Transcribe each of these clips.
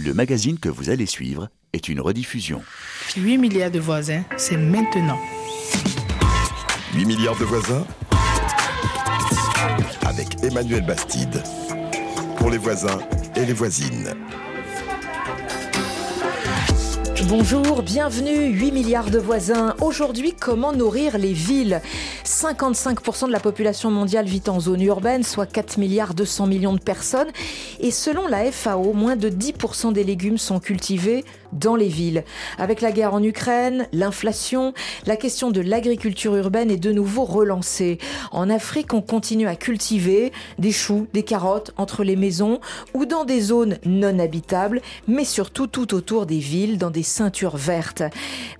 Le magazine que vous allez suivre est une rediffusion. 8 milliards de voisins, c'est maintenant. 8 milliards de voisins avec Emmanuel Bastide. Pour les voisins et les voisines. Bonjour, bienvenue, 8 milliards de voisins. Aujourd'hui, comment nourrir les villes? 55% de la population mondiale vit en zone urbaine, soit 4 milliards 200 millions de personnes. Et selon la FAO, moins de 10% des légumes sont cultivés dans les villes. Avec la guerre en Ukraine, l'inflation, la question de l'agriculture urbaine est de nouveau relancée. En Afrique, on continue à cultiver des choux, des carottes entre les maisons ou dans des zones non habitables, mais surtout tout autour des villes, dans des ceintures vertes.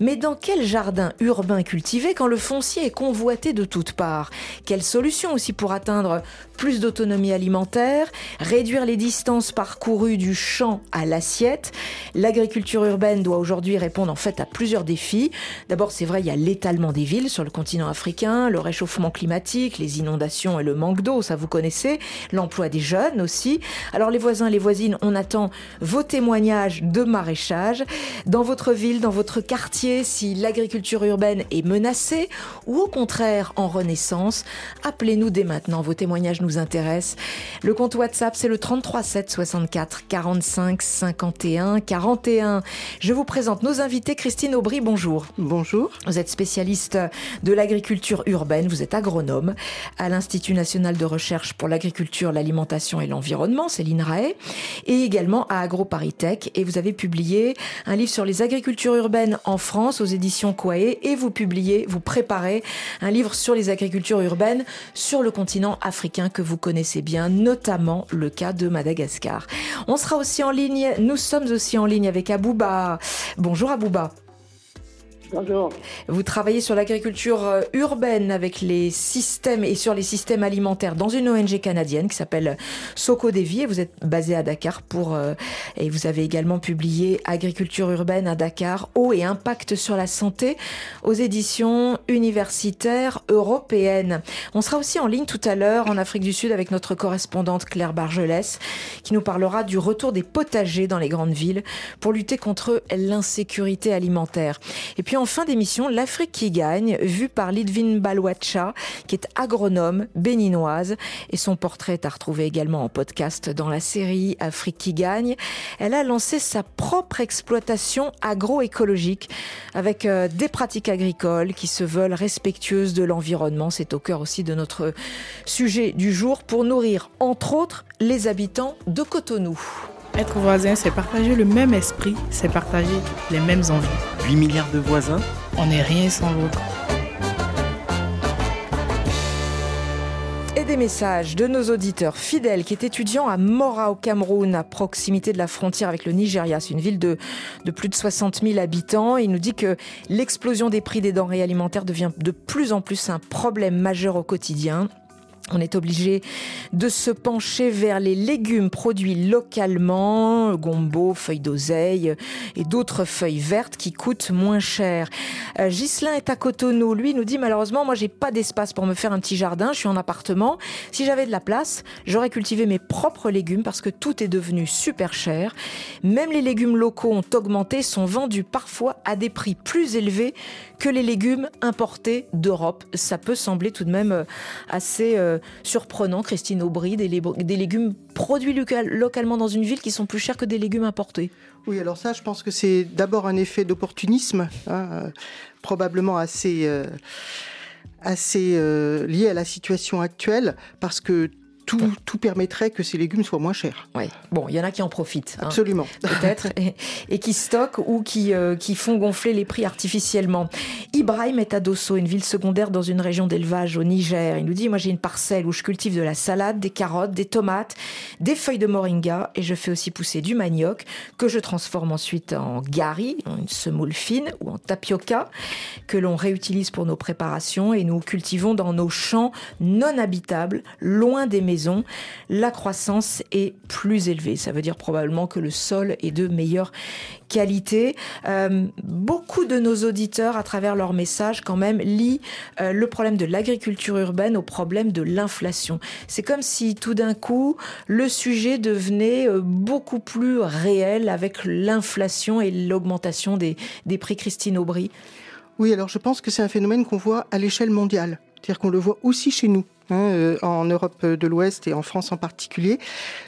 Mais dans quel jardin urbain cultivé quand le foncier est convoité de toutes parts? Quelle solution aussi pour atteindre plus d'autonomie alimentaire, réduire les distances parcourues du champ à l'assiette? L'agriculture urbaine doit aujourd'hui répondre en fait à plusieurs défis. D'abord, c'est vrai, il y a l'étalement des villes sur le continent africain, le réchauffement climatique, les inondations et le manque d'eau, ça vous connaissez, l'emploi des jeunes aussi. Alors les voisins, les voisines, on attend vos témoignages de maraîchage dans votre ville, dans votre quartier, si l'agriculture urbaine est menacée ou au contraire en renaissance. Appelez-nous dès maintenant, vos témoignages nous intéressent. Le compte WhatsApp, c'est le 33 7 64 45 51 41. Je vous présente nos invités. Christine Aubry, bonjour. Bonjour. Vous êtes spécialiste de l'agriculture urbaine, vous êtes agronome à l'Institut national de recherche pour l'agriculture, l'alimentation et l'environnement, c'est l'INRAE, et également à AgroParisTech. Et vous avez publié un livre sur les agricultures urbaines en France aux éditions Coae et vous publiez, vous préparez un livre sur les agricultures urbaines sur le continent africain que vous connaissez bien, notamment le cas de Madagascar. On sera aussi en ligne, nous sommes aussi en ligne avec Abou Bonjour Abouba. Bonjour. Vous travaillez sur l'agriculture euh, urbaine avec les systèmes et sur les systèmes alimentaires dans une ONG canadienne qui s'appelle Soko Devi et vous êtes basé à Dakar pour euh, et vous avez également publié Agriculture urbaine à Dakar, eau et impact sur la santé aux éditions universitaires européennes. On sera aussi en ligne tout à l'heure en Afrique du Sud avec notre correspondante Claire Bargelès qui nous parlera du retour des potagers dans les grandes villes pour lutter contre l'insécurité alimentaire. Et puis en fin d'émission, l'Afrique qui gagne, vue par Lidvin Balwacha, qui est agronome béninoise. Et son portrait est à retrouver également en podcast dans la série Afrique qui gagne. Elle a lancé sa propre exploitation agroécologique avec euh, des pratiques agricoles qui se veulent respectueuses de l'environnement. C'est au cœur aussi de notre sujet du jour pour nourrir, entre autres, les habitants de Cotonou. Être voisin, c'est partager le même esprit, c'est partager les mêmes envies. 8 milliards de voisins? On n'est rien sans l'autre. Et des messages de nos auditeurs fidèles qui est étudiant à Mora au Cameroun, à proximité de la frontière avec le Nigeria. C'est une ville de, de plus de 60 000 habitants. Il nous dit que l'explosion des prix des denrées alimentaires devient de plus en plus un problème majeur au quotidien. On est obligé de se pencher vers les légumes produits localement, gombo, feuilles d'oseille et d'autres feuilles vertes qui coûtent moins cher. Euh, Ghislain est à Cotonou. Lui nous dit malheureusement, moi j'ai pas d'espace pour me faire un petit jardin. Je suis en appartement. Si j'avais de la place, j'aurais cultivé mes propres légumes parce que tout est devenu super cher. Même les légumes locaux ont augmenté, sont vendus parfois à des prix plus élevés que les légumes importés d'Europe. Ça peut sembler tout de même euh, assez euh, surprenant, Christine Aubry, des, légumes produits localement dans une ville qui sont plus chers que des légumes importés. Oui, alors ça, je pense que c'est d'abord un effet d'opportunisme, hein, euh, probablement assez, assez lié à la situation actuelle, parce que tout, permettrait que ces légumes soient moins chers. Oui. Bon, il y en a qui en profitent. Hein, Absolument. Peut-être. Et, qui stockent ou qui, euh, qui font gonfler les prix artificiellement. Ibrahim est à Dosso, une ville secondaire dans une région d'élevage au Niger. Il nous dit, moi j'ai une parcelle où je cultive de la salade, des carottes, des tomates, des feuilles de moringa et je fais aussi pousser du manioc que je transforme ensuite en gari, une semoule fine ou en tapioca que l'on réutilise pour nos préparations et nous cultivons dans nos champs non habitables, loin des maisons la croissance est plus élevée. Ça veut dire probablement que le sol est de meilleure qualité. Euh, beaucoup de nos auditeurs, à travers leurs messages, quand même, lient euh, le problème de l'agriculture urbaine au problème de l'inflation. C'est comme si tout d'un coup, le sujet devenait euh, beaucoup plus réel avec l'inflation et l'augmentation des, des prix Christine Aubry. Oui, alors je pense que c'est un phénomène qu'on voit à l'échelle mondiale. C'est-à-dire qu'on le voit aussi chez nous. Hein, euh, en Europe de l'Ouest et en France en particulier.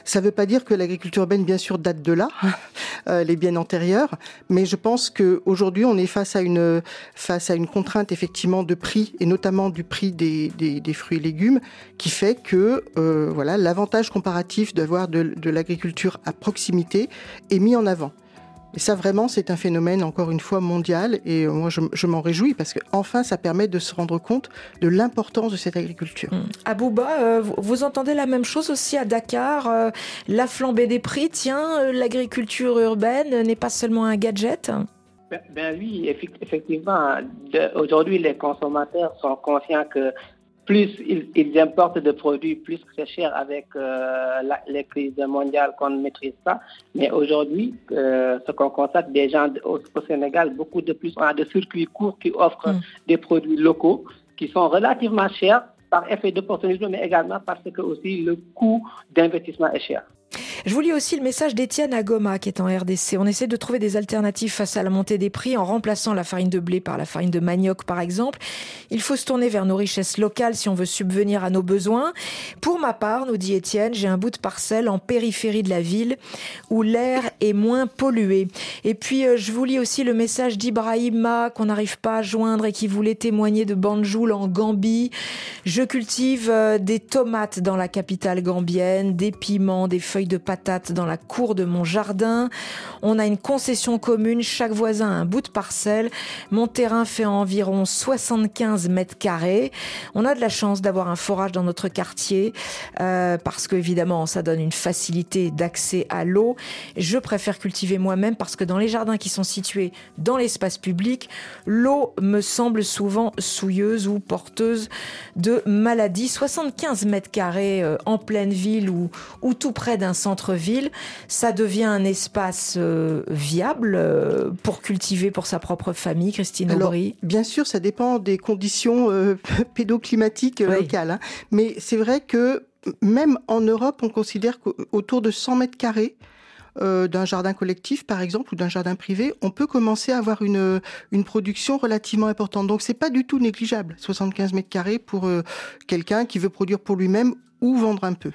Ça ne veut pas dire que l'agriculture urbaine, bien sûr, date de là, euh, elle est bien antérieure, mais je pense qu'aujourd'hui, on est face à une face à une contrainte effectivement de prix et notamment du prix des, des, des fruits et légumes, qui fait que euh, voilà l'avantage comparatif d'avoir de, de l'agriculture à proximité est mis en avant. Et ça, vraiment, c'est un phénomène, encore une fois, mondial. Et moi, je, je m'en réjouis parce que, enfin, ça permet de se rendre compte de l'importance de cette agriculture. Mmh. Abouba, euh, vous, vous, entendez la même chose aussi à Dakar euh, La flambée des prix, tiens, euh, l'agriculture urbaine n'est pas seulement un gadget ben, ben oui, effectivement. Aujourd'hui, les consommateurs sont conscients que plus ils, ils, importent de produits, plus c'est cher avec euh, la, les crises mondiales qu'on ne maîtrise pas. Mais aujourd'hui, euh, ce qu'on constate déjà au, au, Sénégal, beaucoup de plus, on a des circuits courts qui offrent mm. des produits locaux qui sont relativement chers par effet d'opportunisme, mais également parce que aussi le coût d'investissement est cher. Je vous lis aussi le message d'Étienne Agoma qui est en RDC. On essaie de trouver des alternatives face à la montée des prix en remplaçant la farine de blé par la farine de manioc par exemple. Il faut se tourner vers nos richesses locales si on veut subvenir à nos besoins. Pour ma part, nous dit Étienne, j'ai un bout de parcelle en périphérie de la ville où l'air est moins pollué. Et puis euh, je vous lis aussi le message d'Ibrahima qu'on n'arrive pas à joindre et qui voulait témoigner de Banjoul en Gambie. Je cultive euh, des tomates dans la capitale gambienne, des piments, des feuilles de dans la cour de mon jardin. On a une concession commune, chaque voisin a un bout de parcelle. Mon terrain fait environ 75 mètres carrés. On a de la chance d'avoir un forage dans notre quartier euh, parce que évidemment ça donne une facilité d'accès à l'eau. Je préfère cultiver moi-même parce que dans les jardins qui sont situés dans l'espace public, l'eau me semble souvent souilleuse ou porteuse de maladies. 75 mètres carrés euh, en pleine ville ou, ou tout près d'un centre-ville, ça devient un espace euh, viable euh, pour cultiver pour sa propre famille, Christine Alors, Aubry? Bien sûr, ça dépend des conditions euh, pédoclimatiques Oui. locales. hein. Mais c'est vrai que même en Europe, on considère qu'autour de 100 mètres carrés, euh, d'un jardin collectif, par exemple, ou d'un jardin privé, on peut commencer à avoir une, une production relativement importante. Donc, c'est pas du tout négligeable, 75 mètres carrés pour euh, quelqu'un qui veut produire pour lui-même ou vendre un peu.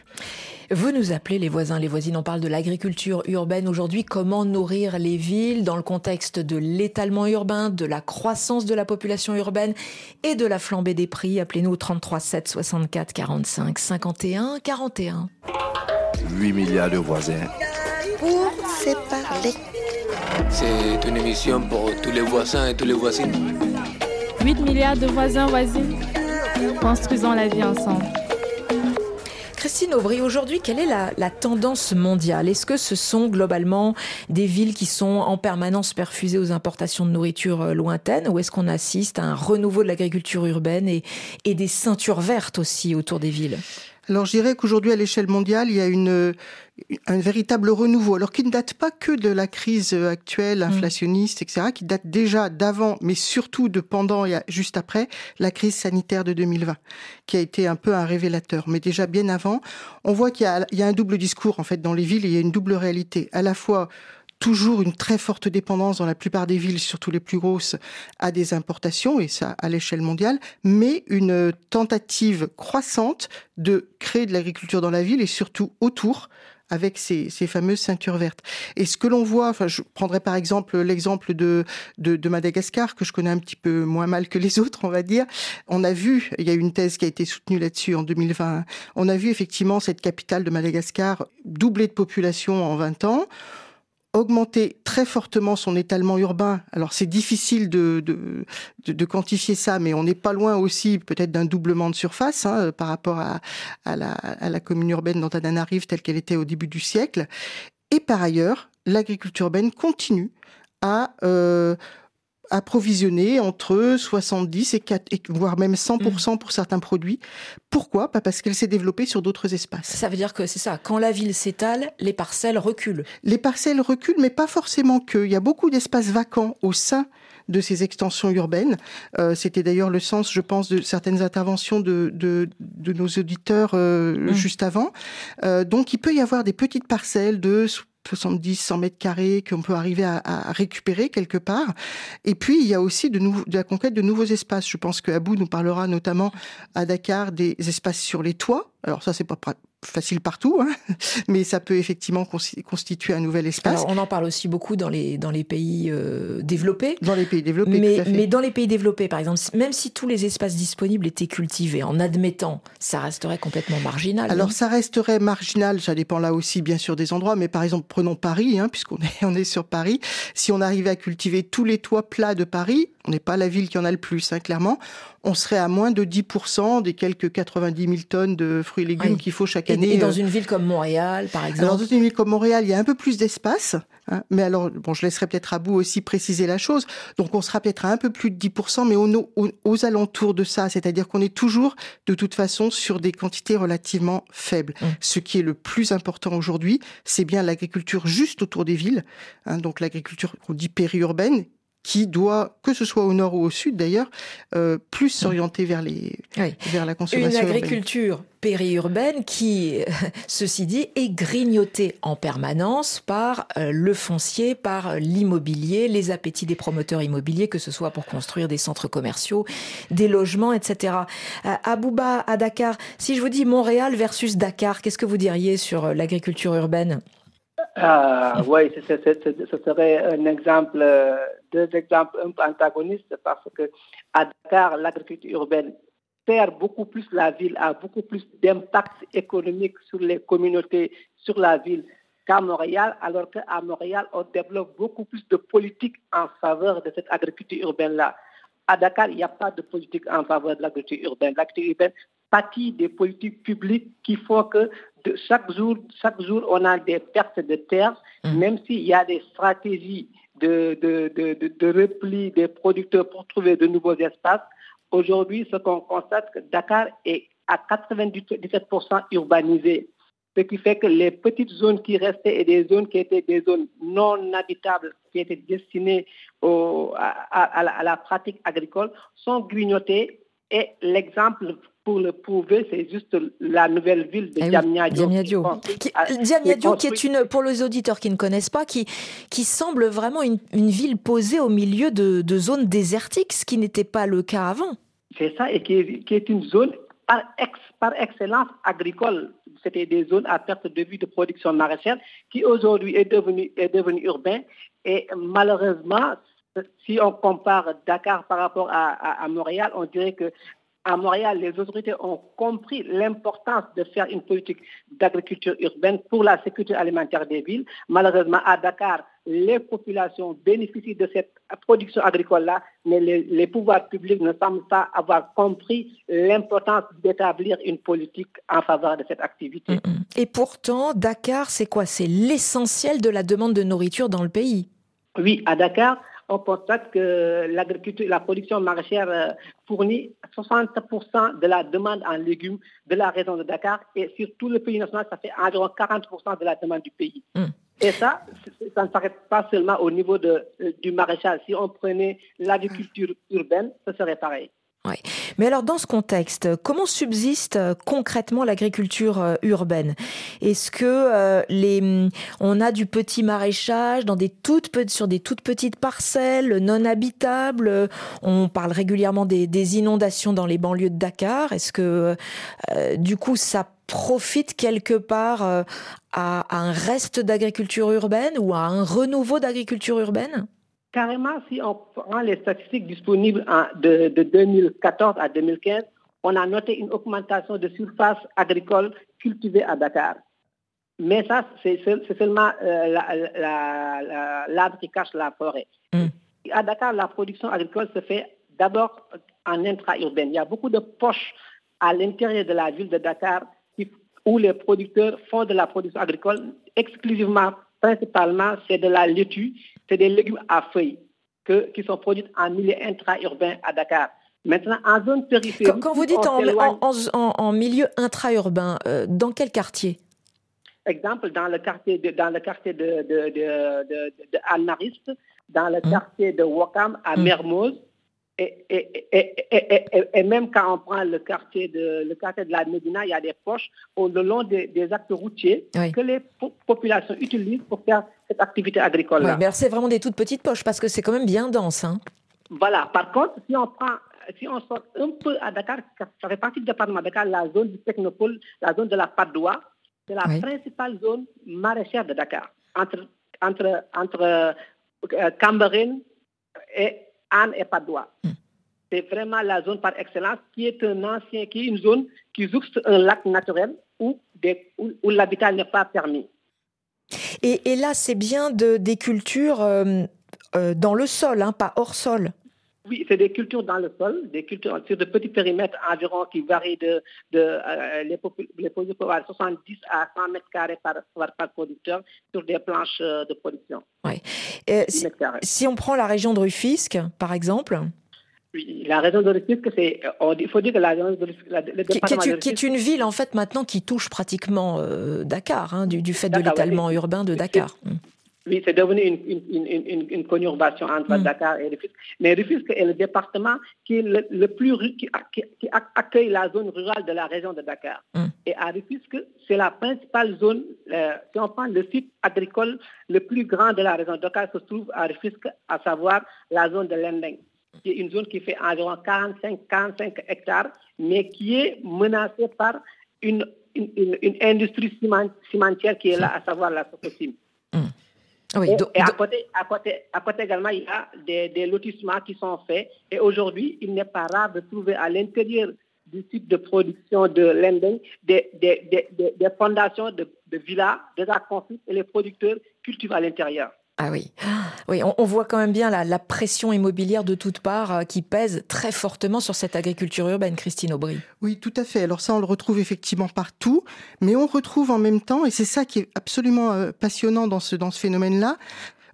Vous nous appelez les voisins, les voisines, on parle de l'agriculture urbaine aujourd'hui, comment nourrir les villes dans le contexte de l'étalement urbain, de la croissance de la population urbaine et de la flambée des prix? Appelez-nous au 33 7 64 45 51 41. 8 milliards de voisins. Pour se parler. C'est une émission pour tous les voisins et toutes les voisines. 8 milliards de voisins, voisines. Construisons la vie ensemble. Christine Aubry, aujourd'hui, quelle est la, tendance mondiale? Est-ce que ce sont globalement des villes qui sont en permanence perfusées aux importations de nourriture euh, lointaine ou est-ce qu'on assiste à un renouveau de l'agriculture urbaine et des ceintures vertes aussi autour des villes? Alors je dirais qu'aujourd'hui à l'échelle mondiale, il y a une, un véritable renouveau, alors qui ne date pas que de la crise actuelle, inflationniste, etc., qui date déjà d'avant, mais surtout de pendant et juste après la crise sanitaire de 2020, qui a été un peu un révélateur. Mais déjà bien avant, on voit qu'il y a, il y a un double discours en fait dans les villes, et il y a une double réalité. À la fois toujours une très forte dépendance dans la plupart des villes, surtout les plus grosses, à des importations, et ça à l'échelle mondiale, mais une tentative croissante de créer de l'agriculture dans la ville et surtout autour avec ces, ces, fameuses ceintures vertes. Et ce que l'on voit, enfin, je prendrais par exemple l'exemple de, de, de, Madagascar, que je connais un petit peu moins mal que les autres, on va dire. On a vu, il y a une thèse qui a été soutenue là-dessus en 2020, on a vu effectivement cette capitale de Madagascar doubler de population en 20 ans augmenter très fortement son étalement urbain. Alors c'est difficile de, de, de, quantifier ça, mais on n'est pas loin aussi peut-être d'un doublement de surface hein, par rapport à, à, la, à la commune urbaine d'Antananarive telle qu'elle était au début du siècle. Et par ailleurs, l'agriculture urbaine continue à... Euh, approvisionner entre 70 et 4, voire même 100% pour certains produits. Pourquoi? Pas parce qu'elle s'est développée sur d'autres espaces. Ça veut dire que c'est ça. Quand la ville s'étale, les parcelles reculent. Les parcelles reculent, mais pas forcément que. Il y a beaucoup d'espaces vacants au sein de ces extensions urbaines. Euh, c'était d'ailleurs le sens, je pense, de certaines interventions de, de, de nos auditeurs euh, mmh. juste avant. Euh, donc il peut y avoir des petites parcelles de 70, 100 mètres carrés qu'on peut arriver à, récupérer quelque part. Et puis, il y a aussi de, de la conquête de nouveaux espaces. Je pense que Abou nous parlera notamment à Dakar des espaces sur les toits. Alors ça, c'est pas facile partout, hein, mais ça peut effectivement constituer un nouvel espace. Alors, on en parle aussi beaucoup dans les, dans les pays euh, développés. Dans les pays développés, mais, tout à fait. mais dans les pays développés, par exemple, même si tous les espaces disponibles étaient cultivés, en admettant, ça resterait complètement marginal. Alors, ça resterait marginal, ça dépend là aussi, bien sûr, des endroits, mais par exemple, prenons Paris, hein, puisqu'on est, on est sur Paris. Si on arrivait à cultiver tous les toits plats de Paris, on n'est pas la ville qui en a le plus, hein, clairement, on serait à moins de 10% des quelques 90 000 tonnes de fruits et légumes oui. qu'il faut chaque année. Et, dans une ville comme Montréal, par exemple Alors, dans une ville comme Montréal, il y a un peu plus d'espace. Hein, mais alors, bon, je laisserai peut-être à bout aussi préciser la chose. Donc, on sera peut-être à un peu plus de 10%, mais aux, aux, aux alentours de ça. C'est-à-dire qu'on est toujours, de toute façon, sur des quantités relativement faibles. Mmh. Ce qui est le plus important aujourd'hui, c'est bien l'agriculture juste autour des villes. Hein, donc, l'agriculture qu'on dit périurbaine, qui doit, que ce soit au nord ou au sud d'ailleurs, euh, plus s'orienter vers, les, oui. vers la consommation. Une agriculture urbaine. périurbaine qui, ceci dit, est grignotée en permanence par euh, le foncier, par l'immobilier, les appétits des promoteurs immobiliers, que ce soit pour construire des centres commerciaux, des logements, etc. Euh, à Bouba, à Dakar, si je vous dis Montréal versus Dakar, qu'est-ce que vous diriez sur l'agriculture urbaine? Ah, oui, ce serait un exemple, deux exemples un peu antagonistes parce que à Dakar, l'agriculture urbaine perd beaucoup plus la ville, a beaucoup plus d'impact économique sur les communautés, sur la ville qu'à Montréal, alors qu'à Montréal, on développe beaucoup plus de politiques en faveur de cette agriculture urbaine-là. À Dakar, il n'y a pas de politique en faveur de l'agriculture urbaine. L'agriculture urbaine pâtit des politiques publiques qui font que de chaque jour, chaque jour, on a des pertes de terre, mmh. même s'il y a des stratégies de, de, de, de, repli des producteurs pour trouver de nouveaux espaces. Aujourd'hui, ce qu'on constate, que Dakar est à 97% urbanisé, ce qui fait que les petites zones qui restaient et des zones qui étaient des zones non habitables, qui étaient destinées au, à, à, à, la pratique agricole, sont grignotées. Et l'exemple pour le prouver, c'est juste la nouvelle ville de eh Diamniadio. Oui, Diamniadio, qui, Diamniadio qui est une, pour les auditeurs qui ne connaissent pas, qui, qui semble vraiment une, une ville posée au milieu de, de, zones désertiques, ce qui n'était pas le cas avant. C'est ça, et qui est, qui est, une zone par, ex, par excellence agricole. C'était des zones à perte de vue de production maraîchère qui aujourd'hui est devenue est devenu urbain. Et malheureusement, si on compare Dakar par rapport à, à, à Montréal, on dirait que à Montréal, les autorités ont compris l'importance de faire une politique d'agriculture urbaine pour la sécurité alimentaire des villes. Malheureusement, à Dakar, les populations bénéficient de cette production agricole-là, mais les, les, pouvoirs publics ne semblent pas avoir compris l'importance d'établir une politique en faveur de cette activité. Et pourtant, Dakar, c'est quoi? C'est l'essentiel de la demande de nourriture dans le pays. Oui, à Dakar, on constate que l'agriculture, la production maraîchère fournit 60% de la demande en légumes de la région de Dakar et sur tout le pays national, ça fait environ 40% de la demande du pays. Mm. Et ça, ça ne s'arrête pas seulement au niveau de, du maraîchage. Si on prenait l'agriculture urbaine, ce serait pareil. Mais alors dans ce contexte, comment subsiste concrètement l'agriculture urbaine? Est-ce que euh, les, on a du petit maraîchage dans des toutes sur des toutes petites parcelles non habitables? On parle régulièrement des, inondations dans les banlieues de Dakar. Est-ce que euh, du coup ça profite quelque part euh, à un reste d'agriculture urbaine ou à un renouveau d'agriculture urbaine? Carrément, si on prend les statistiques disponibles en, de, de, 2014 à 2015, on a noté une augmentation de surface agricole cultivée à Dakar. Mais ça, c'est seulement euh, l'arbre la, la, la, qui cache la forêt. Mm. À Dakar, la production agricole se fait d'abord en intra-urbain. Il y a beaucoup de poches à l'intérieur de la ville de Dakar qui, où les producteurs font de la production agricole exclusivement, principalement, c'est de la laitue c'est des légumes à feuilles. que, qui sont produites en milieu intra-urbain à Dakar. Maintenant, en zone périphérique... Quand, quand vous dites en, en, en, en, milieu intra-urbain, euh, dans quel quartier? Exemple, dans le quartier de, dans le quartier de, de, de, dans le mmh. quartier de Wakam à mmh. Mermoz, et, et, et, et, même quand on prend le quartier de, le quartier de la Médina, il y a des poches au, le long des, des actes routiers oui. que les po populations utilisent pour faire cette activité agricole-là. Oui, c'est vraiment des toutes petites poches parce que c'est quand même bien dense. Hein. Voilà. Par contre, si on prend si on sort un peu à Dakar, ça fait partie du département de Dakar, la zone du Technopole, la zone de la Padoua, c'est la oui. principale zone maraîchère de Dakar, entre, entre, entre euh, et Anne et Padoua. Mm. C'est vraiment la zone par excellence qui est un ancien, qui est une zone qui jouxte un lac naturel où, des, où, où l'habitat n'est pas permis. Et, et là, c'est bien de, des cultures euh, euh, dans le sol, hein, pas hors sol. Oui, c'est des cultures dans le sol, des cultures sur de petits périmètres environ qui varient de, de euh, les, les productions à 70 à 100 mètres carrés par, par, producteur sur des planches de production. Ouais. Euh, si, si, on prend la région de Rufisque, par exemple? Oui, la région de Rufisque, c'est, il faut dire que la région de Rufisque, la, le qui, qui, est, Rufisque, qui, est, une ville en fait maintenant qui touche pratiquement euh, Dakar, hein, du, du, fait Dakar, de l'étalement urbain de Dakar. Oui, c'est devenu une, une, une, une, conurbation entre mm. Dakar et Rufisque. Mais Rufisque est le département qui est le, le plus qui, qui, qui, accueille la zone rurale de la région de Dakar. Mm. Et à Rufisque, c'est la principale zone. Euh, si on prend le site agricole le plus grand de la région de Dakar se trouve à Rufisque, à savoir la zone de Lendeng, qui est une zone qui fait environ 45-45 hectares, mais qui est menacée par une, une, une industrie cimentière qui est là, à savoir la Sococim. Mm. Oui, et, et à, côté, à, côté, à côté également, il y a des, des lotissements qui sont faits. Et aujourd'hui, il n'est pas rare de trouver à l'intérieur du site de production de Lending des, des, des, des fondations de, de villas déjà construites et les producteurs cultivent à l'intérieur. Ah oui, oui, on, voit quand même bien la, pression immobilière de toutes parts euh, qui pèse très fortement sur cette agriculture urbaine, Christine Aubry. Oui, tout à fait. Alors ça, on le retrouve effectivement partout, mais on retrouve en même temps, et c'est ça qui est absolument euh, passionnant dans ce, dans ce phénomène-là,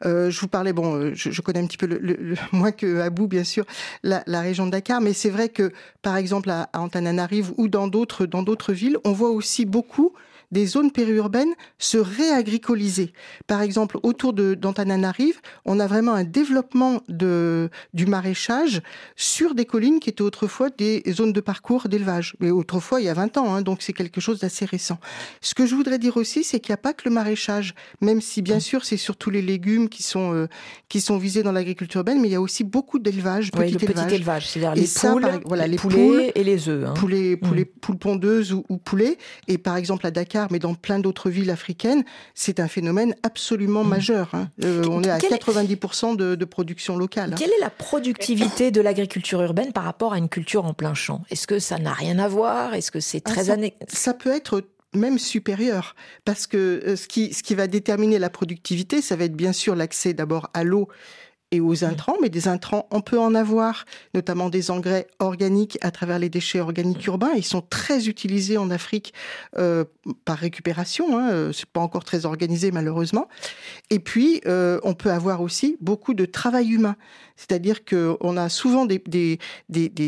euh, je vous parlais, bon, je, connais un petit peu le, moins que Abou, bien sûr, la, la, région de Dakar, mais c'est vrai que, par exemple, à, à Antananarive ou dans d'autres dans d'autres villes, on voit aussi beaucoup des zones périurbaines se réagricoliser. Par exemple, autour d'Antananarive, on a vraiment un développement de, du maraîchage sur des collines qui étaient autrefois des zones de parcours d'élevage. Mais autrefois, il y a 20 ans, hein, donc c'est quelque chose d'assez récent. Ce que je voudrais dire aussi, c'est qu'il n'y a pas que le maraîchage, même si bien sûr c'est surtout les légumes qui sont, euh, qui sont visés dans l'agriculture urbaine, mais il y a aussi beaucoup d'élevage, oui, petit, petit élevage. c'est-à-dire les ça, poules, par, voilà, les, les poulets poules, et les œufs. Hein. Poulets, poulets, mmh. poules pondeuses ou, ou poulets. Et par exemple à Dakar, mais dans plein d'autres villes africaines, c'est un phénomène absolument mmh. majeur. Hein. Euh, on est à Quelle 90% de, de, production locale. Hein. Quelle est la productivité de l'agriculture urbaine par rapport à une culture en plein champ? Est-ce que ça n'a rien à voir? Est-ce que c'est très ah, ça, peut être même supérieur, parce que euh, ce qui, ce qui va déterminer la productivité, ça va être bien sûr l'accès d'abord à l'eau et aux intrants, mais des intrants, on peut en avoir, notamment des engrais organiques à travers les déchets organiques urbains. Ils sont très utilisés en Afrique euh, par récupération. Hein. C'est pas encore très organisé malheureusement. Et puis, euh, on peut avoir aussi beaucoup de travail humain. C'est-à-dire qu'on a souvent des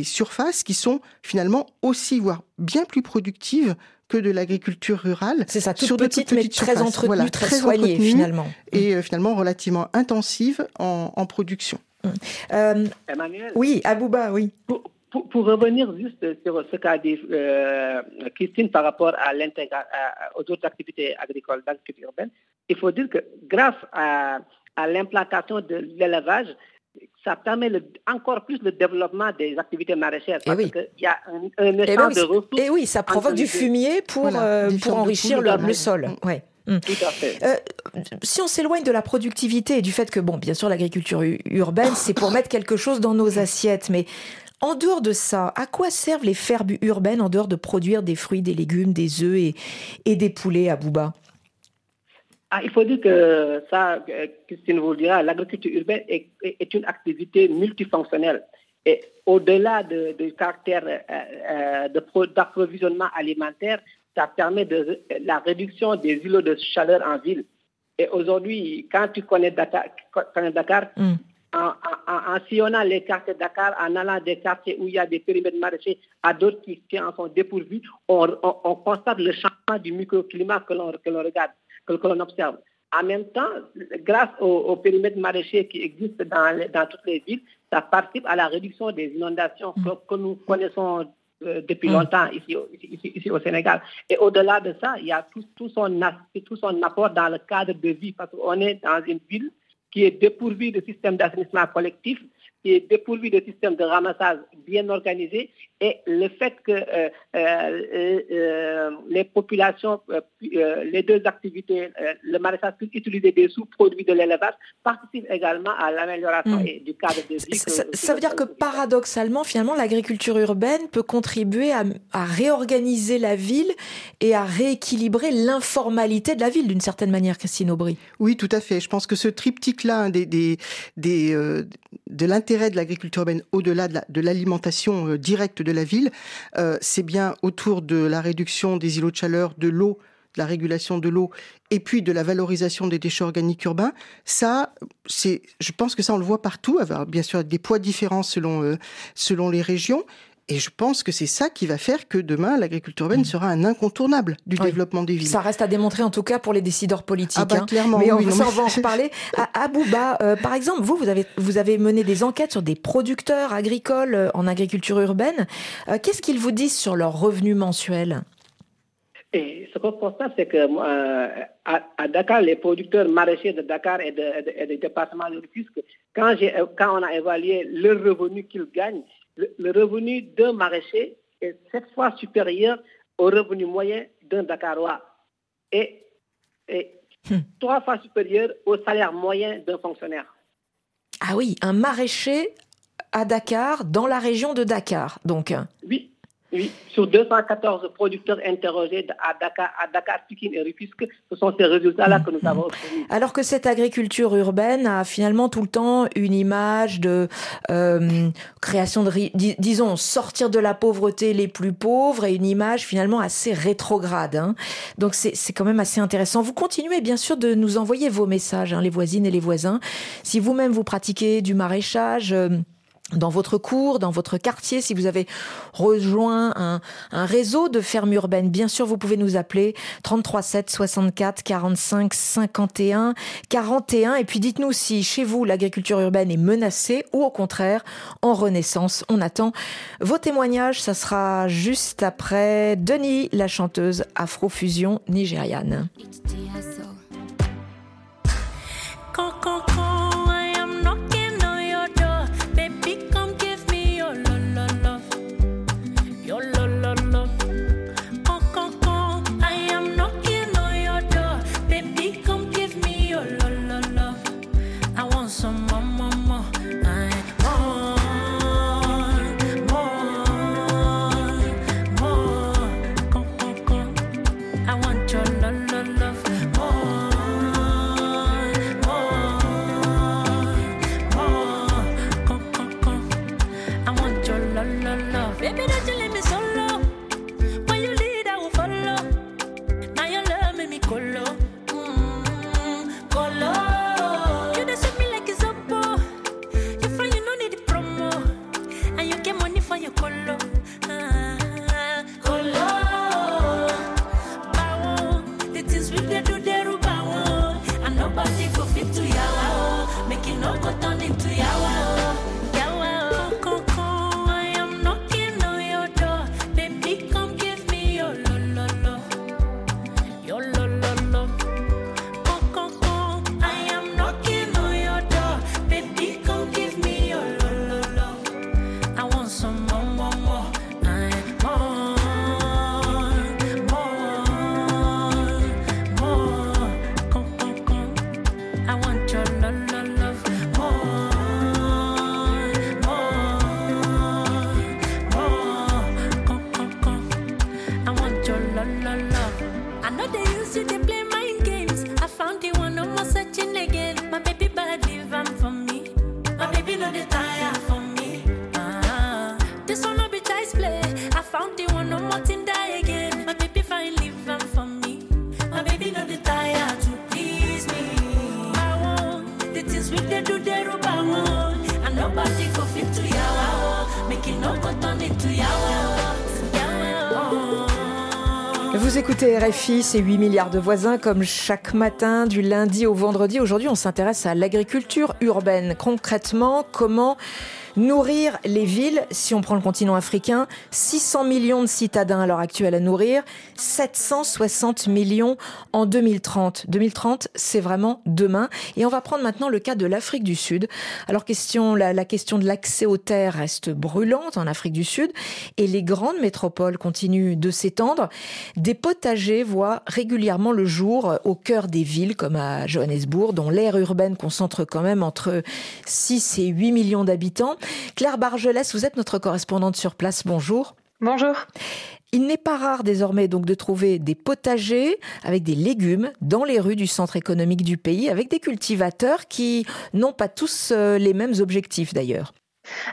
surfaces qui sont finalement aussi, voire bien plus productives que de l'agriculture rurale. C'est ça, toute sur petite, mais très entretenue, voilà, très, très soignée entretenue finalement. Et euh, finalement relativement intensive en, en production. Mmh. Euh, Emmanuel Oui, Abouba, oui. Pour, pour, pour, revenir juste sur ce qu'a dit euh, Christine par rapport à aux autres activités agricoles d'agriculture urbaine, il faut dire que grâce à, à l'implantation de l'élevage, ça permet le, encore plus le développement des activités maraîchères parce qu'il y a un, un échange oui, de ressources. Et oui, ça provoque du fumier pour, voilà, euh, pour enrichir le, le, sol. Ouais. Mmh. Tout à fait. Euh, si on s'éloigne de la productivité et du fait que, bon, bien sûr, l'agriculture urbaine, c'est pour mettre quelque chose dans nos assiettes, mais en dehors de ça, à quoi servent les fermes urbaines en dehors de produire des fruits, des légumes, des œufs et, et des poulets à Bouba? Ah, il faut dire que ça, Christine vous le dira, l'agriculture urbaine est, est, une activité multifonctionnelle. Et au-delà de, du caractère euh, d'approvisionnement alimentaire, ça permet de la réduction des îlots de chaleur en ville. Et aujourd'hui, quand tu connais Dakar, connais Dakar mm. en, sillonnant les quartiers de Dakar, en allant des quartiers où il y a des périmètres maraîchers à d'autres qui, en sont dépourvus, on, constate le changement du microclimat que l'on regarde, que, l'on observe. En même temps, grâce aux, périmètres maraîchers qui existent dans, dans, toutes les villes, ça participe à la réduction des inondations mm. que, nous connaissons euh, depuis mm. longtemps ici, ici, au Sénégal. Et au-delà de ça, il y a tout, tout, son, tout son apport dans le cadre de vie, parce qu'on est dans une ville qui est dépourvu de système d'assainissement collectif, qui est dépourvu de système de ramassage bien organisé et le fait que euh, euh, euh, les populations, les deux activités, le maraîchage puisse utiliser des sous-produits de l'élevage participe également à l'amélioration hmm. du cadre de vie. Ça, veut dire que paradoxalement, finalement, l'agriculture urbaine peut contribuer à, réorganiser la ville et à rééquilibrer l'informalité de la ville d'une certaine manière, Christine Aubry. Oui, tout à fait. Je pense que ce triptyque-là hein, des, des, de l'intérêt de l'agriculture urbaine au-delà de l'alimentation directe de la ville, euh, c'est bien autour de la réduction des îlots de chaleur, de l'eau, de la régulation de l'eau et puis de la valorisation des déchets organiques urbains, ça, je pense que ça on le voit partout, bien sûr des poids différents selon euh, selon les régions, et je pense que c'est ça qui va faire que demain, l'agriculture urbaine mm. sera un incontournable du développement des villes. Ça reste à démontrer en tout cas pour les décideurs politiques. Ah bah, hein. clairement, Mais on, va en reparler. À Abouba, euh, par exemple, vous, vous avez, vous avez mené des enquêtes sur des producteurs agricoles euh, en agriculture urbaine. Euh, qu'est-ce qu'ils vous disent sur leurs revenus mensuels? Et ce qu'on constate, c'est que à, Dakar, les producteurs maraîchers de Dakar et, de, des départements de Rufisque, quand, quand on a évalué le revenu qu'ils gagnent, le, revenu d'un maraîcher est sept fois supérieur au revenu moyen d'un Dakarois et, hmm. trois fois supérieur au salaire moyen d'un fonctionnaire. Ah oui, un maraîcher à Dakar, dans la région de Dakar, donc. Oui, sur 214 producteurs interrogés à Dakar, à Dakar, et Rufisque, ce sont ces résultats-là que nous avons obtenus. Alors que cette agriculture urbaine a finalement tout le temps une image de euh, création de, disons, sortir de la pauvreté les plus pauvres et une image finalement assez rétrograde. Hein. Donc c'est quand même assez intéressant. Vous continuez bien sûr de nous envoyer vos messages, hein, les voisines et les voisins. Si vous-même vous pratiquez du maraîchage, euh, dans votre cours, dans votre quartier, si vous avez rejoint un, réseau de fermes urbaines, bien sûr, vous pouvez nous appeler 33 7 64 45 51 41 et puis dites-nous si chez vous l'agriculture urbaine est menacée ou au contraire en renaissance. On attend vos témoignages, ça sera juste après Denis, la chanteuse Afrofusion nigériane. for me. Uh-huh. This one no be play. I found the one no more to die again. My baby fine live for me. My baby to please me. I want the things we I want. And nobody go fit to yawa. Making no go turn it to yawa. Vous écoutez RFI, c'est 8 milliards de voisins comme chaque matin du lundi au vendredi. Aujourd'hui, on s'intéresse à l'agriculture urbaine. Concrètement, comment Nourrir les villes, si on prend le continent africain, 600 millions de citadins à l'heure actuelle à nourrir, 760 millions en 2030. 2030, c'est vraiment demain. Et on va prendre maintenant le cas de l'Afrique du Sud. Alors question, la, la question de l'accès aux terres reste brûlante en Afrique du Sud et les grandes métropoles continuent de s'étendre. Des potagers voient régulièrement le jour au cœur des villes comme à Johannesburg, dont l'aire urbaine concentre quand même entre 6 et 8 millions d'habitants. Claire Bargelès, vous êtes notre correspondante sur place. Bonjour. Bonjour. Il n'est pas rare désormais donc de trouver des potagers avec des légumes dans les rues du centre économique du pays, avec des cultivateurs qui n'ont pas tous euh, les mêmes objectifs d'ailleurs.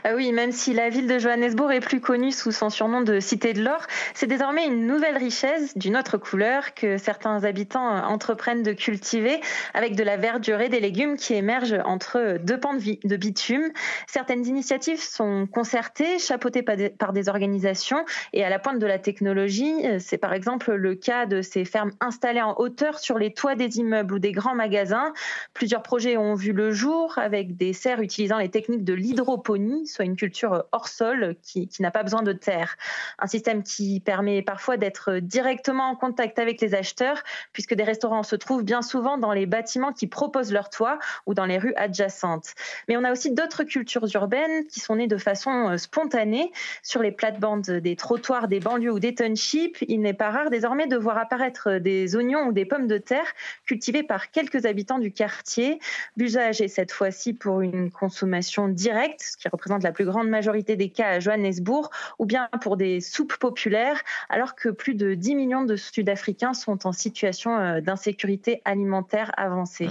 Ah oui, même si la ville de Johannesburg est plus connue sous son surnom de Cité de l'Or, c'est désormais une nouvelle richesse d'une autre couleur que certains habitants entreprennent de cultiver avec de la verdure et des légumes qui émergent entre deux pans de bitume. Certaines initiatives sont concertées, chapeautées par des organisations et à la pointe de la technologie. C'est par exemple le cas de ces fermes installées en hauteur sur les toits des immeubles ou des grands magasins. Plusieurs projets ont vu le jour avec des serres utilisant les techniques de l'hydroponie soit une culture hors sol qui, n'a pas besoin de terre. Un système qui permet parfois d'être directement en contact avec les acheteurs, puisque des restaurants se trouvent bien souvent dans les bâtiments qui proposent leur toit ou dans les rues adjacentes. Mais on a aussi d'autres cultures urbaines qui sont nées de façon euh, spontanée sur les plates-bandes des trottoirs des banlieues ou des townships. Il n'est pas rare désormais de voir apparaître des oignons ou des pommes de terre cultivés par quelques habitants du quartier. L'usage est cette fois-ci pour une consommation directe, ce qui représente la plus grande majorité des cas à Johannesburg, ou bien pour des soupes populaires, alors que plus de 10 millions de Sud-Africains sont en situation euh, d'insécurité alimentaire avancée.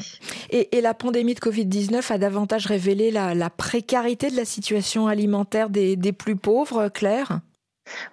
Et, la pandémie de Covid-19 a davantage révélé la, précarité de la situation alimentaire des, des plus pauvres, Claire?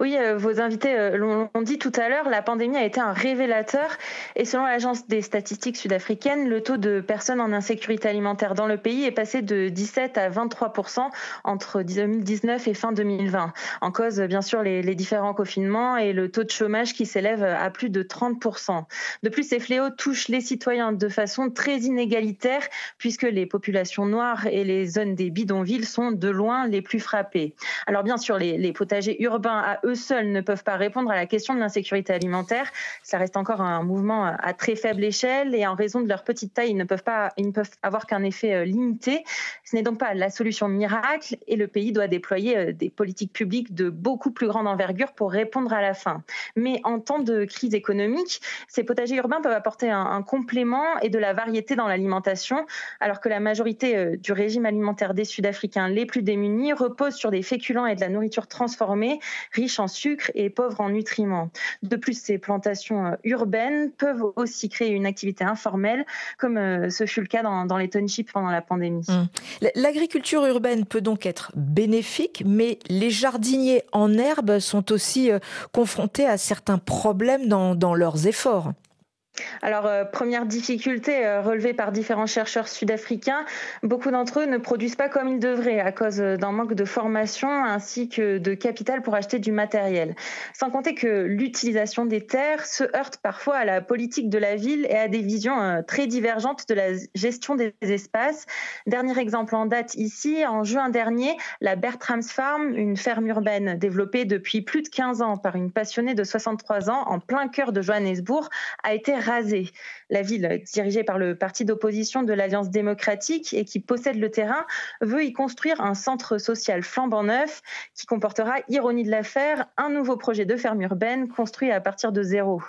Oui, euh, vos invités euh, l'ont dit tout à l'heure, la pandémie a été un révélateur et selon l'agence des statistiques sud-africaines, le taux de personnes en insécurité alimentaire dans le pays est passé de 17 à 23% entre 2019 et fin 2020. En cause, bien sûr, les, différents confinements et le taux de chômage qui s'élève à plus de 30% De plus, ces fléaux touchent les citoyens de façon très inégalitaire puisque les populations noires et les zones des bidonvilles sont de loin les plus frappées. Alors bien sûr, les potagers urbains eux seuls ne peuvent pas répondre à la question de l'insécurité alimentaire. Ça reste encore un mouvement à très faible échelle et en raison de leur petite taille, ils ne peuvent pas, ils ne peuvent avoir qu'un effet euh, limité. Ce n'est donc pas la solution miracle et le pays doit déployer euh, des politiques publiques de beaucoup plus grande envergure pour répondre à la faim. Mais en temps de crise économique, ces potagers urbains peuvent apporter un, un complément et de la variété dans l'alimentation, alors que la majorité euh, du régime alimentaire des Sud-Africains les plus démunis repose sur des féculents et de la nourriture transformée riches en sucre et pauvres en nutriments. De plus, ces plantations euh, urbaines peuvent aussi créer une activité informelle, comme euh, ce fut le cas dans, les townships pendant la pandémie. Mmh. L'agriculture urbaine peut donc être bénéfique, mais les jardiniers en herbe sont aussi euh, confrontés à certains problèmes dans leurs efforts. Alors, euh, première difficulté euh, relevée par différents chercheurs sud-africains, beaucoup d'entre eux ne produisent pas comme ils devraient à cause d'un manque de formation ainsi que de capital pour acheter du matériel. Sans compter que l'utilisation des terres se heurte parfois à la politique de la ville et à des visions euh, très divergentes de la gestion des espaces. Dernier exemple en date ici, en juin dernier, la Bertrams Farm, une ferme urbaine développée depuis plus de 15 ans par une passionnée de 63 ans en plein cœur de Johannesburg, a été rasée. La ville, dirigée par le parti d'opposition de l'Alliance démocratique et qui possède le terrain, veut y construire un centre social flambant neuf qui comportera, ironie de l'affaire, un nouveau projet de ferme urbaine construit à partir de zéro.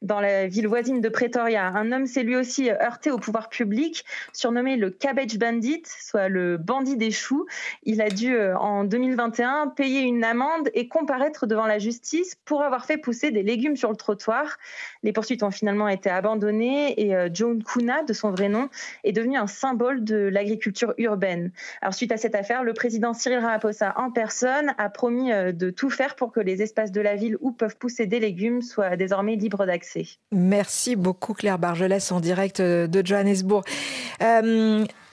Dans la ville voisine de Pretoria, un homme s'est lui aussi heurté au pouvoir public, surnommé le Cabbage Bandit, soit le bandit des choux. Il a dû, euh, en 2021, payer une amende et comparaître devant la justice pour avoir fait pousser des légumes sur le trottoir. Les poursuites ont finalement été abandonnées et euh, John Kuna, de son vrai nom, est devenu un symbole de l'agriculture urbaine. Alors suite à cette affaire, le président Cyril Ramaphosa en personne a promis euh, de tout faire pour que les espaces de la ville où peuvent pousser des légumes soient désormais libres d'accès. Merci beaucoup Claire Bargelès en direct euh, de Johannesburg.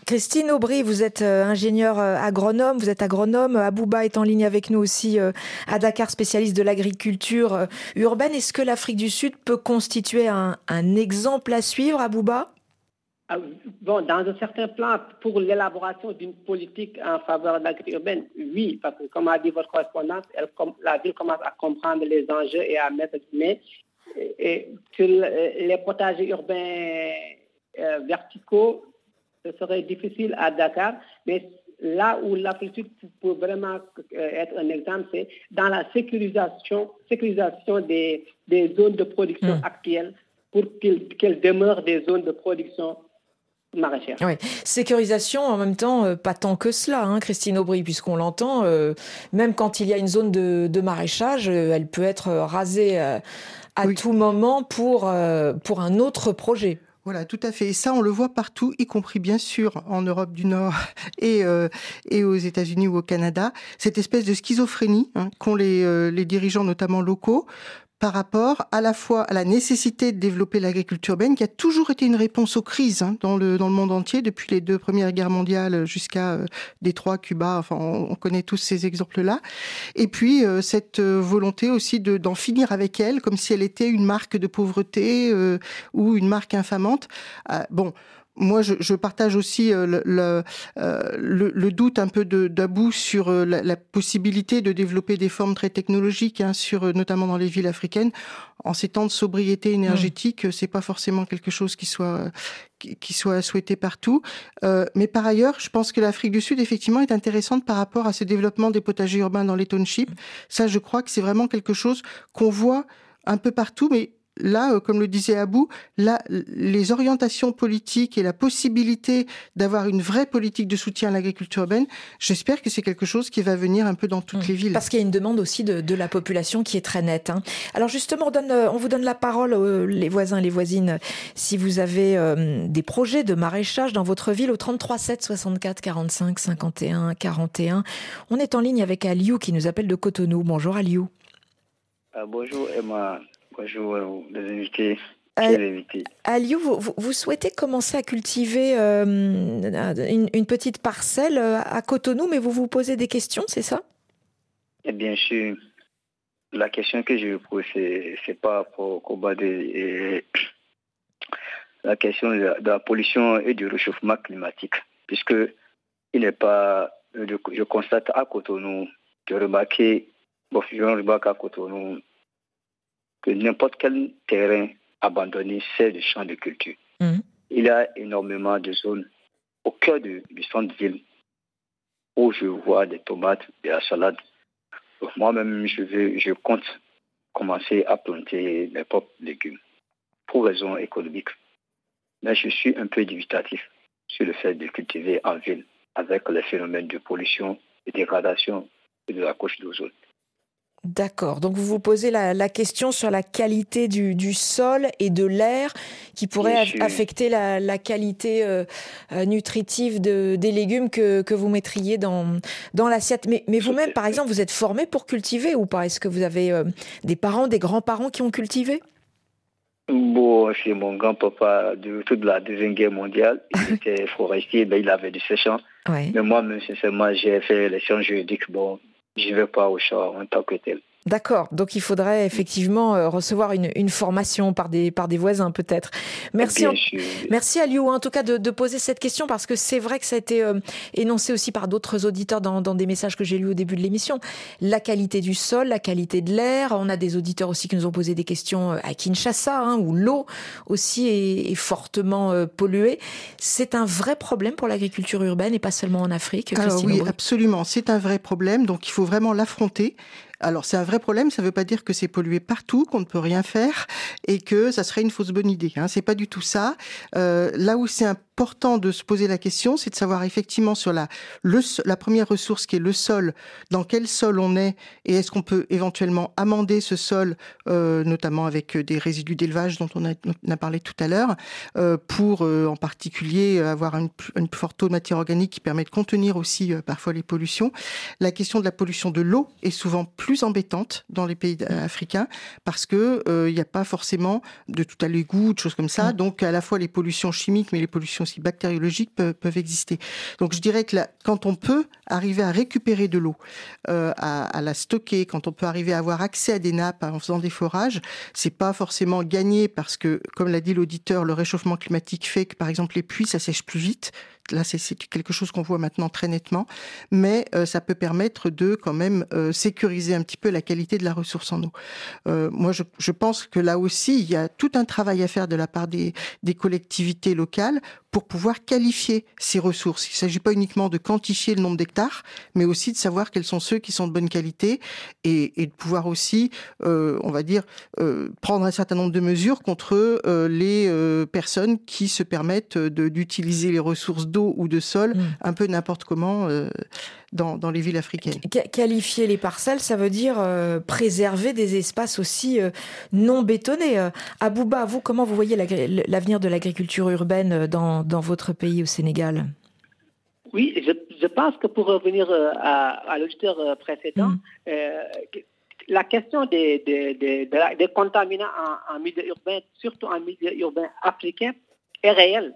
Christine Aubry, vous êtes ingénieure agronome, vous êtes agronome. Abouba est en ligne avec nous aussi à Dakar, spécialiste de l'agriculture urbaine. Est-ce que l'Afrique du Sud peut constituer un, exemple à suivre, Abouba? Ah, Bon, dans un certain plan, pour l'élaboration d'une politique en faveur de l'agriculture urbaine, oui, parce que comme a dit votre correspondante, elle, la ville commence à comprendre les enjeux et à mettre mais et, sur les potagers urbains euh, verticaux, ce serait difficile à Dakar, mais là où l'Afrique peut vraiment euh, être un exemple, c'est dans la sécurisation, sécurisation des, des zones de production mmh. actuelles pour qu'elles demeurent des zones de production maraîchère. Oui. Sécurisation, en même temps, euh, pas tant que cela, hein, Christine Aubry, puisqu'on l'entend, euh, même quand il y a une zone de, de maraîchage, elle peut être rasée à tout moment pour, pour un autre projet. Voilà, tout à fait. Et ça, on le voit partout, y compris bien sûr en Europe du Nord et, euh, et aux États-Unis ou au Canada. Cette espèce de schizophrénie hein, qu'ont les, euh, les dirigeants, notamment locaux, par rapport à la fois à la nécessité de développer l'agriculture urbaine, qui a toujours été une réponse aux crises hein, dans, le, dans le monde entier, depuis les deux premières guerres mondiales jusqu'à euh, Détroit, Cuba, enfin on, connaît tous ces exemples-là. Et puis euh, cette euh, volonté aussi de, d'en finir avec elle, comme si elle était une marque de pauvreté euh, ou une marque infamante. bon, moi, je, je, partage aussi euh, le, le, euh, le, le, doute un peu d'Abou sur euh, la, la, possibilité de développer des formes très technologiques, hein, sur, notamment dans les villes africaines. En ces temps de sobriété énergétique, mmh. c'est pas forcément quelque chose qui soit qui soit souhaité partout. Euh, mais par ailleurs, je pense que l'Afrique du Sud, effectivement, est intéressante par rapport à ce développement des potagers urbains dans les townships. Ça, je crois que c'est vraiment quelque chose qu'on voit un peu partout, mais là, euh, comme le disait Abou, là, les orientations politiques et la possibilité d'avoir une vraie politique de soutien à l'agriculture urbaine, j'espère que c'est quelque chose qui va venir un peu dans toutes mmh. les villes. Parce qu'il y a une demande aussi de, de, la population qui est très nette. Hein. Alors justement, on, donne, euh, on vous donne la parole, euh, les voisins, les voisines, si vous avez euh, des projets de maraîchage dans votre ville au 33 7 64 45 51 41. On est en ligne avec Aliou qui nous appelle de Cotonou. Bonjour Aliou. Euh, bonjour Emma. Bonjour euh, les invités. Euh, Aliou, vous, vous, souhaitez commencer à cultiver euh, une, une, petite parcelle euh, à Cotonou, mais vous vous posez des questions, c'est ça? Eh bien sûr. La question que je vous pose, c'est, pas pour combattre la question de la, de la, pollution et du réchauffement climatique, puisque il n'est pas, je, je constate à Cotonou, je remarque, bon, je remarque à Cotonou, que n'importe quel terrain abandonné sert de champ de culture. Mmh. Il y a énormément de zones au cœur du, du centre-ville où je vois des tomates, de la salade. Moi-même, je, vais, je compte commencer à planter mes propres légumes pour raisons économiques. Mais je suis un peu dubitatif sur le fait de cultiver en ville avec les phénomènes de pollution, de dégradation et de la couche d'ozone. D'accord. Donc vous vous posez la, la, question sur la qualité du, du sol et de l'air qui pourrait affecter la, la qualité euh, euh, nutritive de, des légumes que, que vous mettriez dans, dans l'assiette. Mais, mais vous-même, par exemple, vous êtes formé pour cultiver ou pas? Est-ce que vous avez euh, des parents, des grands-parents qui ont cultivé? Bon, c'est mon grand-papa de toute la Deuxième Guerre mondiale. Il était forestier, ben, il avait du séchant. Ouais. Mais moi, sincèrement, j'ai fait les sciences juridiques. Bon, je vais pas au champ en tant que tel. D'accord, donc il faudrait effectivement euh, recevoir une, une, formation par des, par des voisins peut-être. Merci, en, merci à Liu en tout cas de, de, poser cette question parce que c'est vrai que ça a été euh, énoncé aussi par d'autres auditeurs dans, dans, des messages que j'ai lus au début de l'émission. La qualité du sol, la qualité de l'air. On a des auditeurs aussi qui nous ont posé des questions euh, à Kinshasa hein, où l'eau aussi est, est fortement euh, polluée. C'est un vrai problème pour l'agriculture urbaine et pas seulement en Afrique. Alors oui, Aubry. absolument, c'est un vrai problème. Donc il faut vraiment l'affronter. Alors c'est un vrai problème, ça ne veut pas dire que c'est pollué partout, qu'on ne peut rien faire et que ça serait une fausse bonne idée. Hein. C'est pas du tout ça. Euh, là où c'est un important de se poser la question, c'est de savoir effectivement sur la, le, la première ressource qui est le sol, dans quel sol on est et est-ce qu'on peut éventuellement amender ce sol, euh, notamment avec des résidus d'élevage dont on a, on a, parlé tout à l'heure, euh, pour euh, en particulier avoir une, une plus forte taux de matière organique qui permet de contenir aussi euh, parfois les pollutions. La question de la pollution de l'eau est souvent plus embêtante dans les pays africains parce que il n'y a pas forcément de tout à l'égout, de choses comme ça. Donc à la fois les pollutions chimiques, mais les pollutions aussi bactériologiques peuvent, exister. Donc je dirais que quand on peut arriver à récupérer de l'eau, euh, à, la stocker, quand on peut arriver à avoir accès à des nappes en faisant des forages, c'est pas forcément gagné parce que, comme l'a dit l'auditeur, le réchauffement climatique fait que par exemple les puits ça sèche plus vite. Là, c'est quelque chose qu'on voit maintenant très nettement, mais euh, ça peut permettre de quand même euh, sécuriser un petit peu la qualité de la ressource en eau. Euh, moi, je, pense que là aussi, il y a tout un travail à faire de la part des, collectivités locales pour pouvoir qualifier ces ressources. Il ne s'agit pas uniquement de quantifier le nombre d'hectares, mais aussi de savoir quels sont ceux qui sont de bonne qualité et, et de pouvoir aussi, on va dire, prendre un certain nombre de mesures contre les personnes qui se permettent d'utiliser les ressources d'eau ou de sol mmh. un peu n'importe comment euh, dans, dans, les villes africaines. Qualifier les parcelles, ça veut dire euh, préserver des espaces aussi euh, non bétonnés. Euh, Abouba, vous, comment vous voyez l'avenir de l'agriculture urbaine dans, dans, votre pays au Sénégal? Oui, je, je, pense que pour revenir à, à l'auditeur précédent, mm. la question des, des, des, des contaminants en, en milieu urbain, surtout en milieu urbain africain, est réelle.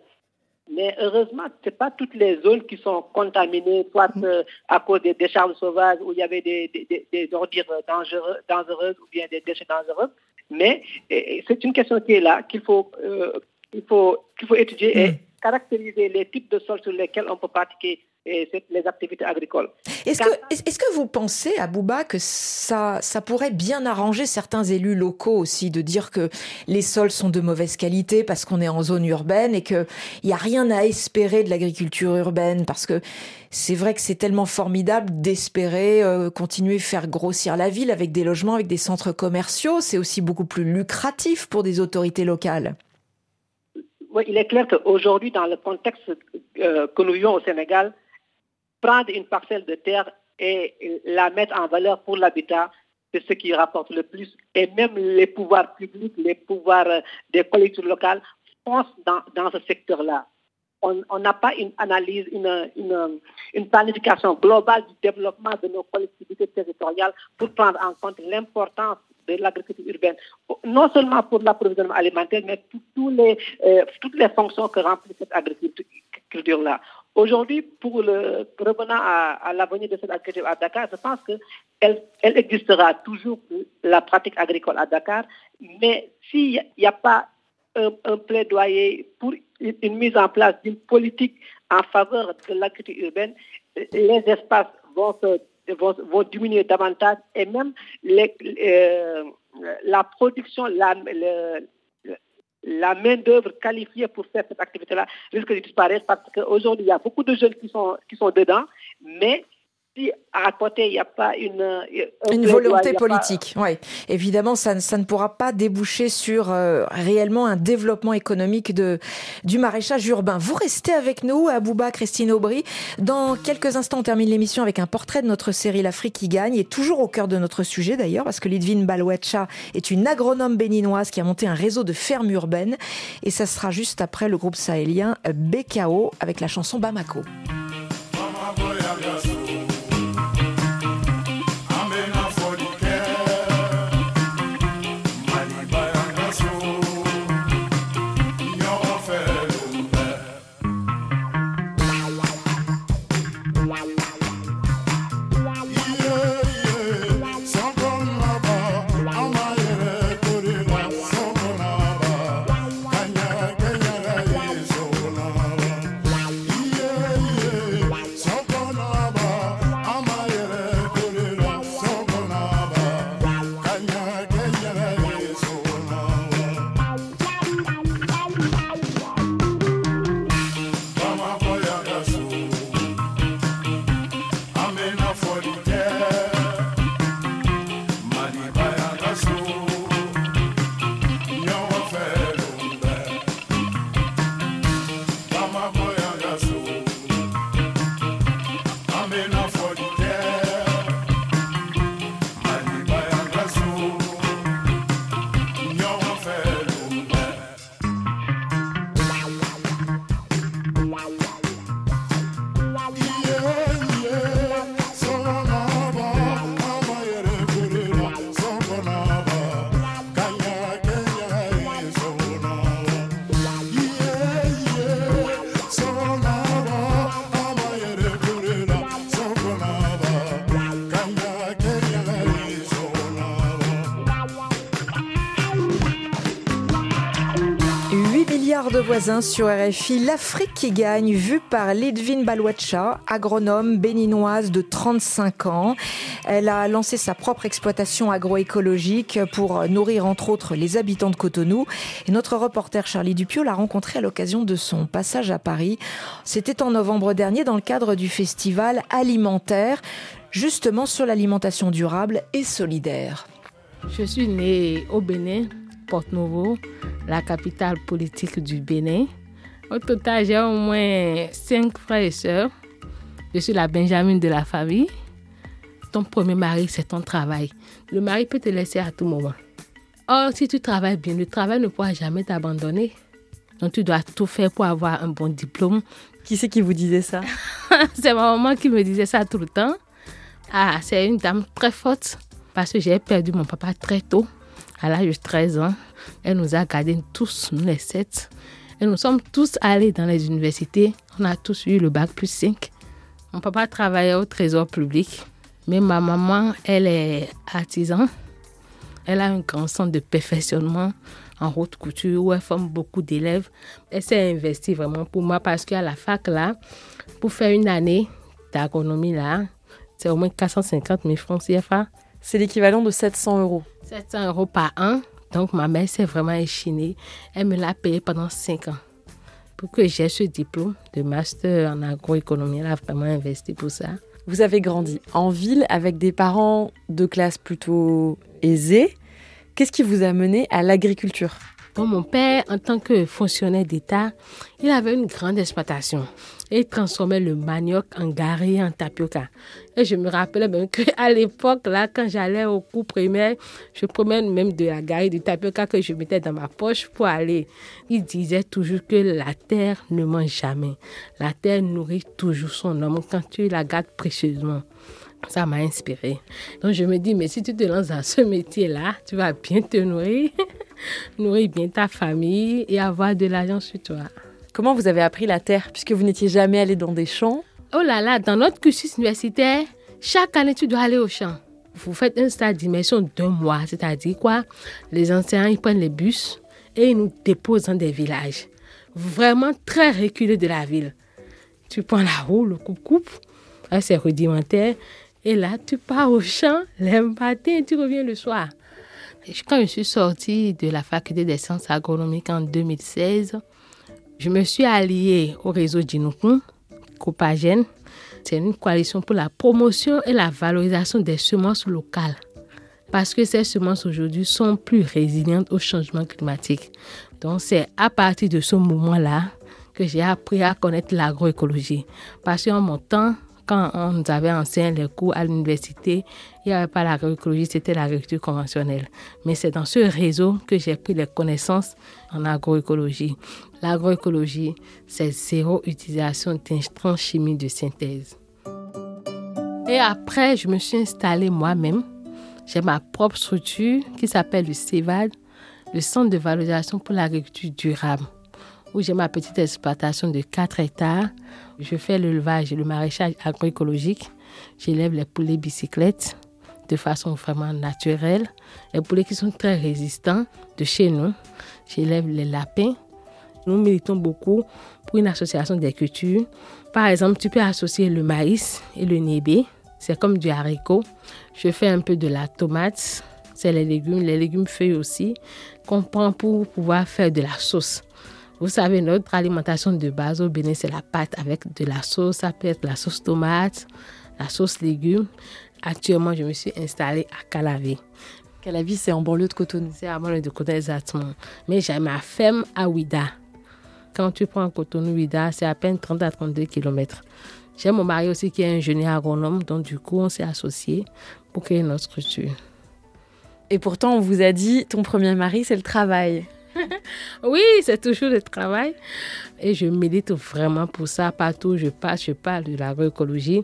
Mais heureusement, ce pas toutes les zones qui sont contaminées, soit euh, à cause des décharges sauvages où il y avait des, des, des ordures dangereuses ou bien des déchets dangereux. Mais c'est une question qui est là, qu'il faut, euh, il faut, qu'il faut étudier et mm. caractériser les types de sols sur lesquels on peut pratiquer les activités agricoles. Est-ce que, est que vous pensez, Abouba, que ça, ça pourrait bien arranger certains élus locaux aussi de dire que les sols sont de mauvaise qualité parce qu'on est en zone urbaine et qu'il n'y a rien à espérer de l'agriculture urbaine? Parce que c'est vrai que c'est tellement formidable d'espérer euh, continuer à faire grossir la ville avec des logements, avec des centres commerciaux. C'est aussi beaucoup plus lucratif pour des autorités locales. Oui, il est clair qu'aujourd'hui, dans le contexte euh, que nous vivons au Sénégal, prendre une parcelle de terre et la mettre en valeur pour l'habitat, c'est ce qui rapporte le plus. Et même les pouvoirs publics, les pouvoirs euh, des collectivités locales foncent dans, ce secteur-là. On n'a pas une analyse, une, planification globale du développement de nos collectivités territoriales pour prendre en compte l'importance de l'agriculture urbaine, non seulement pour l'approvisionnement alimentaire, mais pour euh, toutes les fonctions que remplit cette agriculture-là. Aujourd'hui, pour le, revenant à, l'avenir de cette agriculture à Dakar, je pense qu'elle elle existera toujours, la pratique agricole à Dakar, mais s'il n'y a pas un, plaidoyer pour une mise en place d'une politique en faveur de l'agriculture urbaine, les espaces vont, diminuer davantage et même euh, la production, la, la main-d'œuvre qualifiée pour faire cette activité-là risque de disparaître parce qu'aujourd'hui, il y a beaucoup de jeunes qui sont, qui sont dedans, mais à côté, il n'y a pas une... Une volonté politique, oui. Évidemment, ça, ça, ne pourra pas déboucher sur euh, réellement un développement économique de, du maraîchage urbain. Vous restez avec nous, Abouba, Christine Aubry. Dans quelques instants, on termine l'émission avec un portrait de notre série L'Afrique qui gagne, et toujours au cœur de notre sujet d'ailleurs, parce que Lidvine Balouetcha est une agronome béninoise qui a monté un réseau de fermes urbaines, et ça sera juste après le groupe sahélien BKO avec la chanson Bamako. milliards sur RFI. L'Afrique qui gagne, vue par Lidvin Balwacha, agronome béninoise de 35 ans. Elle a lancé sa propre exploitation agroécologique pour nourrir entre autres les habitants de Cotonou. Et notre reporter Charlie Dupio l'a rencontrée à l'occasion de son passage à Paris. C'était en novembre dernier dans le cadre du festival alimentaire, justement sur l'alimentation durable et solidaire. Je suis née au Bénin Porte-Nouveau, la capitale politique du Bénin. Au total, j'ai au moins cinq frères et sœurs. Je suis la Benjamin de la famille. Ton premier mari, c'est ton travail. Le mari peut te laisser à tout moment. Or, si tu travailles bien, le travail ne pourra jamais t'abandonner. Donc, tu dois tout faire pour avoir un bon diplôme. Qui c'est qui vous disait ça? C'est ma maman qui me disait ça tout le temps. Ah, c'est une dame très forte parce que j'ai perdu mon papa très tôt à l'âge de 13 ans. Elle nous a gardés tous, nous les sept. Et nous sommes tous allés dans les universités. On a tous eu le bac plus 5. Mon papa travaillait au trésor public. Mais ma maman, elle est artisan. Elle a un grand centre de perfectionnement en haute couture où elle forme beaucoup d'élèves. Elle s'est investie vraiment pour moi parce qu'à la fac, là, pour faire une année d'agronomie, là, c'est au moins 450 000 francs CFA. C'est l'équivalent de 700 euros. 700 euros par an. Donc, ma mère s'est vraiment échinée. Elle me l'a payé pendant 5 ans. Pour que j'ai ce diplôme de master en agroéconomie, elle a vraiment investi pour ça. Vous avez grandi en ville avec des parents de classe plutôt aisée. Qu'est-ce qui vous a mené à l'agriculture? Mon père, en tant que fonctionnaire d'État, il avait une grande exploitation et il transformait le manioc en gari en tapioca. Et je me rappelais même qu'à l'époque, là, quand j'allais au cours primaire, je prenais même de la gari du tapioca que je mettais dans ma poche pour aller. Il disait toujours que la terre ne mange jamais. La terre nourrit toujours son homme quand tu la gardes précieusement. Ça m'a inspiré. Donc je me dis, mais si tu te lances dans ce métier-là, tu vas bien te nourrir, nourrir bien ta famille et avoir de l'argent sur toi. Comment vous avez appris la terre puisque vous n'étiez jamais allé dans des champs? Oh là là, dans notre cursus universitaire, chaque année tu dois aller au champ. Vous faites un stade d'immersion d'un mois, c'est-à-dire quoi? Les enseignants ils prennent les bus et ils nous déposent dans des villages vraiment très reculés de la ville. Tu prends la roue, le coupe-coupe, c'est rudimentaire. Et là, tu pars au champ le matin et tu reviens le soir. Quand je suis sortie de la faculté des sciences agronomiques en 2016, je me suis alliée au réseau Djinoukoun, Copagène. C'est une coalition pour la promotion et la valorisation des semences locales. Parce que ces semences aujourd'hui sont plus résilientes au changement climatique. Donc c'est à partir de ce moment-là que j'ai appris à connaître l'agroécologie. Parce qu'en mon temps, quand on nous avait enseigné les cours à l'université, il n'y avait pas l'agroécologie, c'était l'agriculture conventionnelle. Mais c'est dans ce réseau que j'ai pris les connaissances en agroécologie. L'agroécologie, c'est zéro utilisation d'intrants chimiques de synthèse. Et après, je me suis installée moi-même. J'ai ma propre structure qui s'appelle le CEVAD, le Centre de valorisation pour l'agriculture durable où j'ai ma petite exploitation de 4 hectares. Je fais l'élevage et le maraîchage agroécologique. J'élève les poulets bicyclettes de façon vraiment naturelle. Les poulets qui sont très résistants de chez nous. J'élève les lapins. Nous militons beaucoup pour une association des cultures. Par exemple, tu peux associer le maïs et le nébé. C'est comme du haricot. Je fais un peu de la tomate. C'est les légumes, les légumes feuilles aussi, qu'on prend pour pouvoir faire de la sauce. Vous savez, notre alimentation de base au Bénin, c'est la pâte avec de la sauce. Ça peut être la sauce tomate, la sauce légumes. Actuellement, je me suis installée à Calavi. Calavi, c'est en banlieue de Cotonou. C'est en banlieue de Cotonou, exactement. Mais j'ai ma ferme à Ouida. Quand tu prends Cotonou-Ouida, c'est à peine 30 à 32 km. J'ai mon mari aussi qui est ingénieur agronome, donc du coup, on s'est associés pour créer notre structure. Et pourtant, on vous a dit, ton premier mari, c'est le travail. oui, c'est toujours le travail. Et je milite vraiment pour ça. Partout où je passe, je parle de l'agroécologie.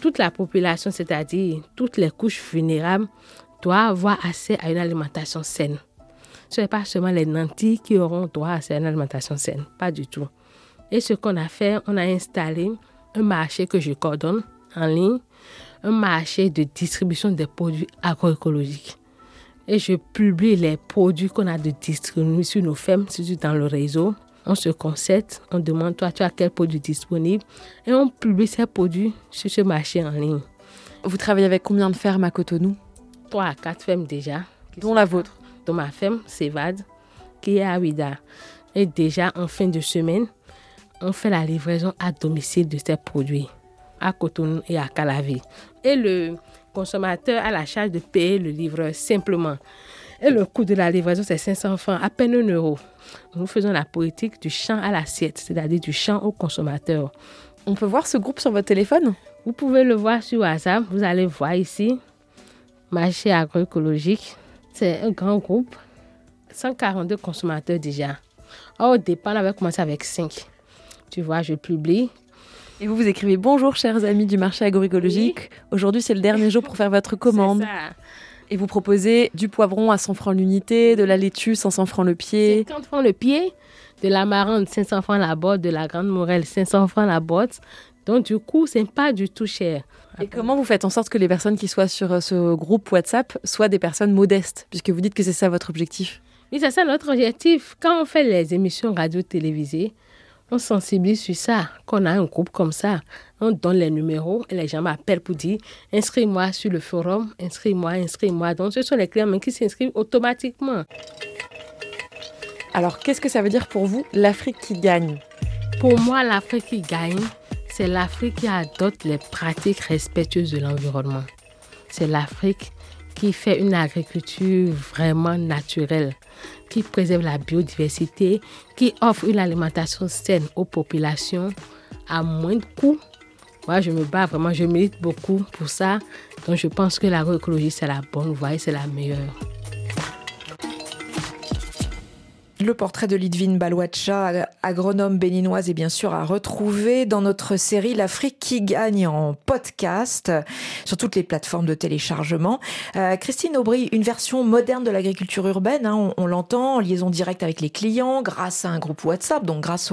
Toute la population, c'est-à-dire toutes les couches vulnérables, doit avoir accès à une alimentation saine. Ce n'est pas seulement les nantis qui auront droit à une alimentation saine, pas du tout. Et ce qu'on a fait, on a installé un marché que je coordonne en ligne, un marché de distribution des produits agroécologiques et je publie les produits qu'on a de distribués sur nos fermes, surtout dans le réseau. On se concerte, on demande toi, tu as quel produit disponible? Et on publie ces produits sur ce marché en ligne. Vous travaillez avec combien de fermes à Cotonou? Trois à quatre fermes déjà. Dont la vôtre Dont ma ferme, Cevad, qui est à Ouida. Et déjà en fin de semaine, on fait la livraison à domicile de ces produits à Cotonou et à Calavi. Et le consommateur a la charge de payer le livreur simplement. Et le coût de la livraison, c'est 500 francs, à peine un euro. Nous faisons la politique du champ à l'assiette, c'est-à-dire du champ au consommateur. On peut voir ce groupe sur votre téléphone? Vous pouvez le voir sur WhatsApp. Vous allez voir ici, marché agroécologique. C'est un grand groupe. 142 consommateurs déjà. Au départ, on avait commencé avec 5. Tu vois, je publie. Et vous, vous écrivez Bonjour, chers amis du marché agroécologique. Aujourd'hui, c'est le dernier jour pour faire votre commande. Ça. Et vous proposez du poivron à 100 francs l'unité, de la laitue 500 francs le pied. 50 francs le pied, de la marande 500 francs la botte, de la grande morelle 500 francs la botte. Donc du coup, c'est pas du tout cher. Et comment vous faites en sorte que les personnes qui soient sur euh, ce groupe WhatsApp soient des personnes modestes, puisque vous dites que c'est ça votre objectif? Oui, c'est ça notre objectif. Quand on fait les émissions radio-télévisées, on sensibilise sur ça, qu'on a un groupe comme ça. On donne les numéros et les gens m'appellent pour dire inscris-moi sur le forum, inscris-moi, inscris-moi. Donc ce sont les clients qui s'inscrivent automatiquement. Alors qu'est-ce que ça veut dire pour vous l'Afrique qui gagne? Pour moi, l'Afrique qui gagne, c'est l'Afrique qui adopte les pratiques respectueuses de l'environnement. C'est l'Afrique qui fait une agriculture vraiment naturelle, qui préserve la biodiversité, qui offre une alimentation saine aux populations à moins de coûts. Moi, je me bats vraiment, je milite beaucoup pour ça. Donc, je pense que l'agroécologie, c'est la bonne voie et c'est la meilleure. Le portrait de Lidvine Balouacha, agronome béninoise, est bien sûr à retrouver dans notre série L'Afrique qui gagne en podcast sur toutes les plateformes de téléchargement. Euh, Christine Aubry, une version moderne de l'agriculture urbaine, hein, on, l'entend en liaison directe avec les clients grâce à un groupe WhatsApp, donc grâce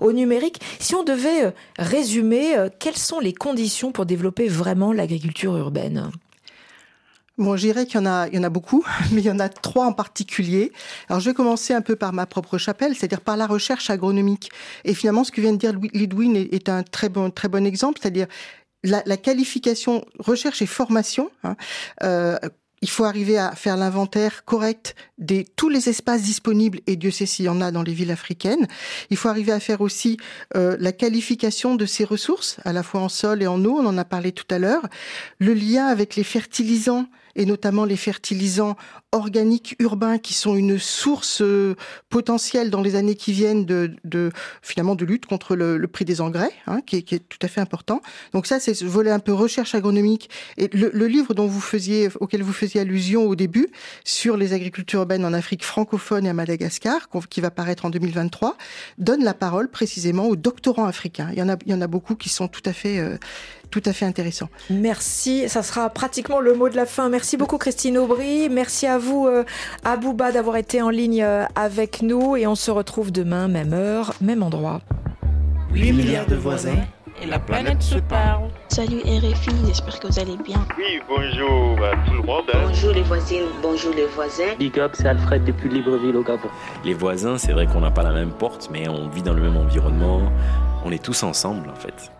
au, numérique. Si on devait euh, résumer, euh, quelles sont les conditions pour développer vraiment l'agriculture urbaine? Bon, je dirais qu'il y en a, il y en a beaucoup, mais il y en a trois en particulier. Alors, je vais commencer un peu par ma propre chapelle, c'est-à-dire par la recherche agronomique. Et finalement, ce que vient de dire Lidwin est, un très bon, très bon exemple, c'est-à-dire la, la, qualification, recherche et formation. Hein, euh, il faut arriver à faire l'inventaire correct de tous les espaces disponibles, et Dieu sait s'il y en a dans les villes africaines. Il faut arriver à faire aussi euh, la qualification de ces ressources, à la fois en sol et en eau, on en a parlé tout à l'heure. Le lien avec les fertilisants, et notamment les fertilisants organiques urbains qui sont une source euh, potentielle dans les années qui viennent de, finalement de lutte contre le, prix des engrais, hein, qui, est, tout à fait important. Donc ça, c'est ce volet un peu recherche agronomique. Et le, livre dont vous faisiez, auquel vous faisiez allusion au début, sur les agricultures urbaines en Afrique francophone et à Madagascar, qui va paraître en 2023, donne la parole précisément aux doctorants africains. Il y en a, il y en a beaucoup qui sont tout à fait euh, tout à fait intéressant. Merci, ça sera pratiquement le mot de la fin. Merci beaucoup Christine Aubry, merci à vous euh, Abouba d'avoir été en ligne euh, avec nous et on se retrouve demain, même heure, même endroit. 8 milliards de voisins et la planète se parle. Salut RFI, j'espère que vous allez bien. Oui, bonjour à tout le monde. Hein. Bonjour les voisines, bonjour les voisins. Big up, c'est Alfred depuis Libreville au Gabon. Les voisins, c'est vrai qu'on n'a pas la même porte, mais on vit dans le même environnement. On est tous ensemble en fait.